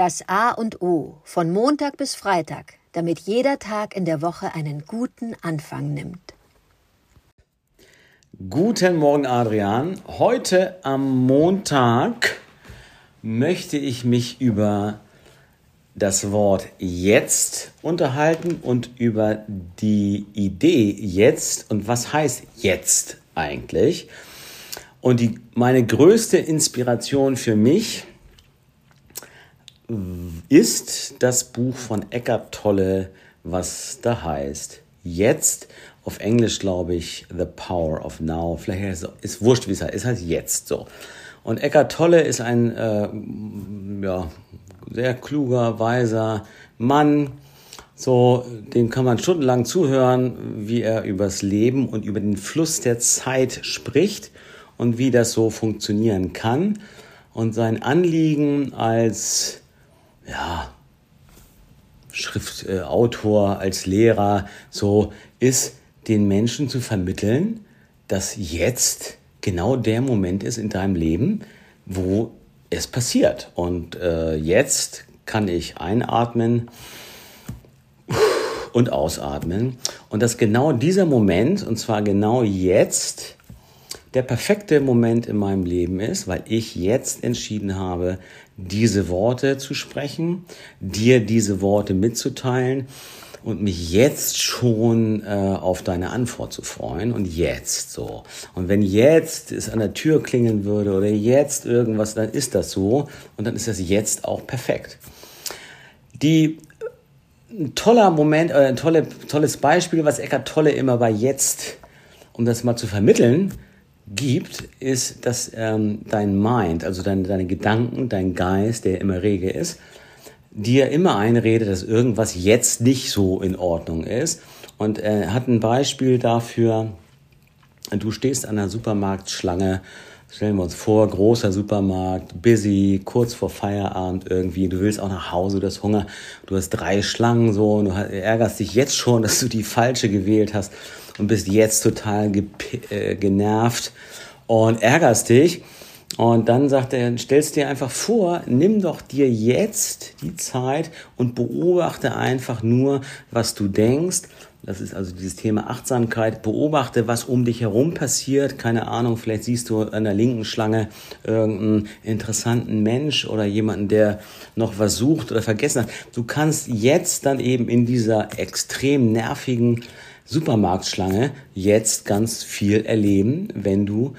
Das A und O von Montag bis Freitag, damit jeder Tag in der Woche einen guten Anfang nimmt. Guten Morgen, Adrian. Heute am Montag möchte ich mich über das Wort jetzt unterhalten und über die Idee jetzt und was heißt jetzt eigentlich. Und die, meine größte Inspiration für mich ist das Buch von Eckart Tolle, was da heißt jetzt. Auf Englisch glaube ich The Power of Now. Vielleicht ist es wurscht, wie es heißt. Es heißt jetzt so. Und Eckart Tolle ist ein äh, ja, sehr kluger, weiser Mann. So, dem kann man stundenlang zuhören, wie er übers Leben und über den Fluss der Zeit spricht und wie das so funktionieren kann. Und sein Anliegen als ja, Schriftautor, äh, als Lehrer, so ist, den Menschen zu vermitteln, dass jetzt genau der Moment ist in deinem Leben, wo es passiert. Und äh, jetzt kann ich einatmen und ausatmen. Und dass genau dieser Moment, und zwar genau jetzt, der perfekte Moment in meinem Leben ist, weil ich jetzt entschieden habe, diese Worte zu sprechen, dir diese Worte mitzuteilen und mich jetzt schon äh, auf deine Antwort zu freuen und jetzt so. Und wenn jetzt es an der Tür klingeln würde oder jetzt irgendwas, dann ist das so und dann ist das jetzt auch perfekt. Die ein toller Moment, äh, ein tolle, tolles Beispiel, was Eckart Tolle immer bei jetzt, um das mal zu vermitteln, gibt, ist, dass ähm, dein Mind, also deine, deine Gedanken, dein Geist, der immer rege ist, dir immer einredet, dass irgendwas jetzt nicht so in Ordnung ist. Und er äh, hat ein Beispiel dafür, du stehst an der Supermarktschlange, stellen wir uns vor, großer Supermarkt, busy, kurz vor Feierabend irgendwie, du willst auch nach Hause, du hast Hunger, du hast drei Schlangen so und du ärgerst dich jetzt schon, dass du die falsche gewählt hast und bist jetzt total äh, genervt und ärgerst dich. Und dann sagt er, stellst dir einfach vor, nimm doch dir jetzt die Zeit und beobachte einfach nur, was du denkst. Das ist also dieses Thema Achtsamkeit. Beobachte, was um dich herum passiert. Keine Ahnung, vielleicht siehst du an der linken Schlange irgendeinen interessanten Mensch oder jemanden, der noch was sucht oder vergessen hat. Du kannst jetzt dann eben in dieser extrem nervigen Supermarktschlange jetzt ganz viel erleben, wenn du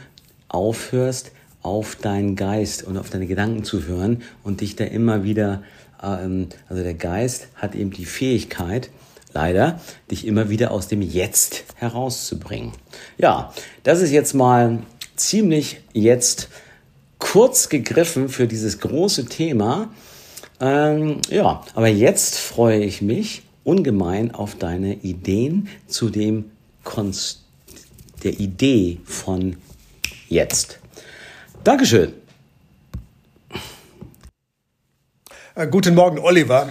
aufhörst, auf deinen Geist und auf deine Gedanken zu hören und dich da immer wieder, ähm, also der Geist hat eben die Fähigkeit, leider, dich immer wieder aus dem Jetzt herauszubringen. Ja, das ist jetzt mal ziemlich jetzt kurz gegriffen für dieses große Thema. Ähm, ja, aber jetzt freue ich mich ungemein auf deine Ideen zu dem Konst der Idee von jetzt. Dankeschön. Äh, guten Morgen, Oliver.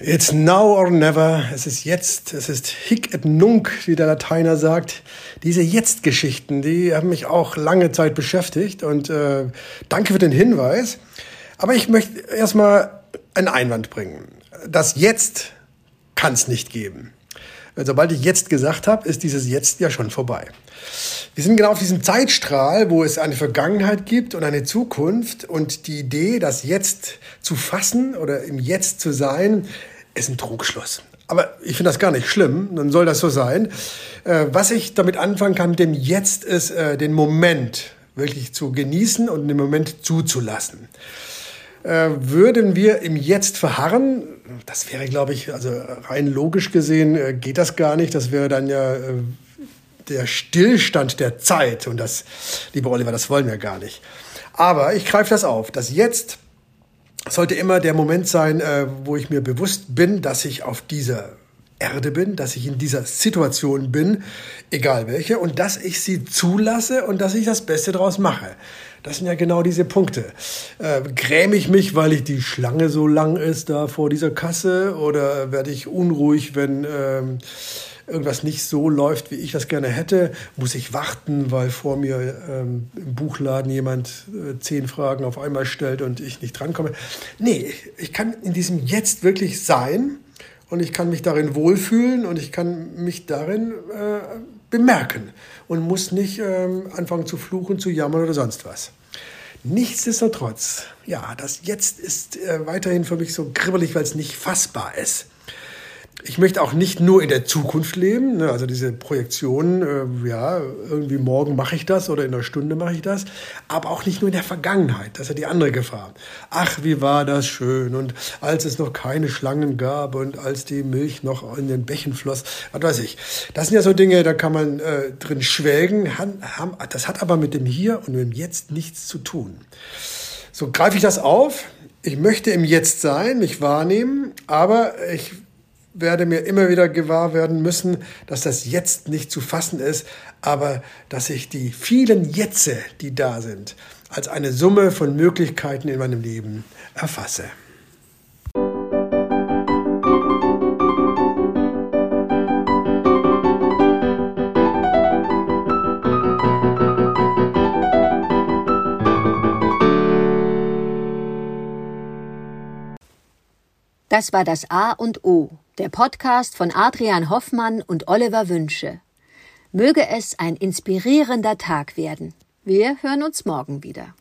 It's now or never. Es ist jetzt. Es ist hic et nunc, wie der Lateiner sagt. Diese Jetzt-Geschichten, die haben mich auch lange Zeit beschäftigt. Und äh, danke für den Hinweis. Aber ich möchte erstmal einen Einwand bringen das Jetzt kann es nicht geben. Sobald ich jetzt gesagt habe, ist dieses Jetzt ja schon vorbei. Wir sind genau auf diesem Zeitstrahl, wo es eine Vergangenheit gibt und eine Zukunft und die Idee, das Jetzt zu fassen oder im Jetzt zu sein, ist ein Trugschluss. Aber ich finde das gar nicht schlimm, dann soll das so sein. Äh, was ich damit anfangen kann mit dem Jetzt ist, äh, den Moment wirklich zu genießen und den Moment zuzulassen. Äh, würden wir im Jetzt verharren, das wäre, glaube ich, also rein logisch gesehen geht das gar nicht. Das wäre dann ja der Stillstand der Zeit. Und das, lieber Oliver, das wollen wir gar nicht. Aber ich greife das auf. Das Jetzt sollte immer der Moment sein, wo ich mir bewusst bin, dass ich auf dieser Erde bin, dass ich in dieser Situation bin, egal welche, und dass ich sie zulasse und dass ich das Beste daraus mache. Das sind ja genau diese Punkte. Äh, gräme ich mich, weil ich die Schlange so lang ist da vor dieser Kasse oder werde ich unruhig, wenn ähm, irgendwas nicht so läuft, wie ich das gerne hätte, muss ich warten, weil vor mir ähm, im Buchladen jemand äh, zehn Fragen auf einmal stellt und ich nicht drankomme. Nee, ich kann in diesem Jetzt wirklich sein und ich kann mich darin wohlfühlen und ich kann mich darin äh, bemerken und muss nicht ähm, anfangen zu fluchen, zu jammern oder sonst was. Nichtsdestotrotz, ja, das Jetzt ist äh, weiterhin für mich so kribbelig, weil es nicht fassbar ist ich möchte auch nicht nur in der Zukunft leben, ne? also diese Projektion, äh, ja, irgendwie morgen mache ich das oder in einer Stunde mache ich das, aber auch nicht nur in der Vergangenheit, das ist ja die andere Gefahr. Ach, wie war das schön und als es noch keine Schlangen gab und als die Milch noch in den Bächen floss, was weiß ich. Das sind ja so Dinge, da kann man äh, drin schwelgen, das hat aber mit dem Hier und dem Jetzt nichts zu tun. So greife ich das auf. Ich möchte im Jetzt sein, mich wahrnehmen, aber ich werde mir immer wieder gewahr werden müssen, dass das jetzt nicht zu fassen ist, aber dass ich die vielen Jetze, die da sind, als eine Summe von Möglichkeiten in meinem Leben erfasse. Das war das A und O der Podcast von Adrian Hoffmann und Oliver Wünsche. Möge es ein inspirierender Tag werden. Wir hören uns morgen wieder.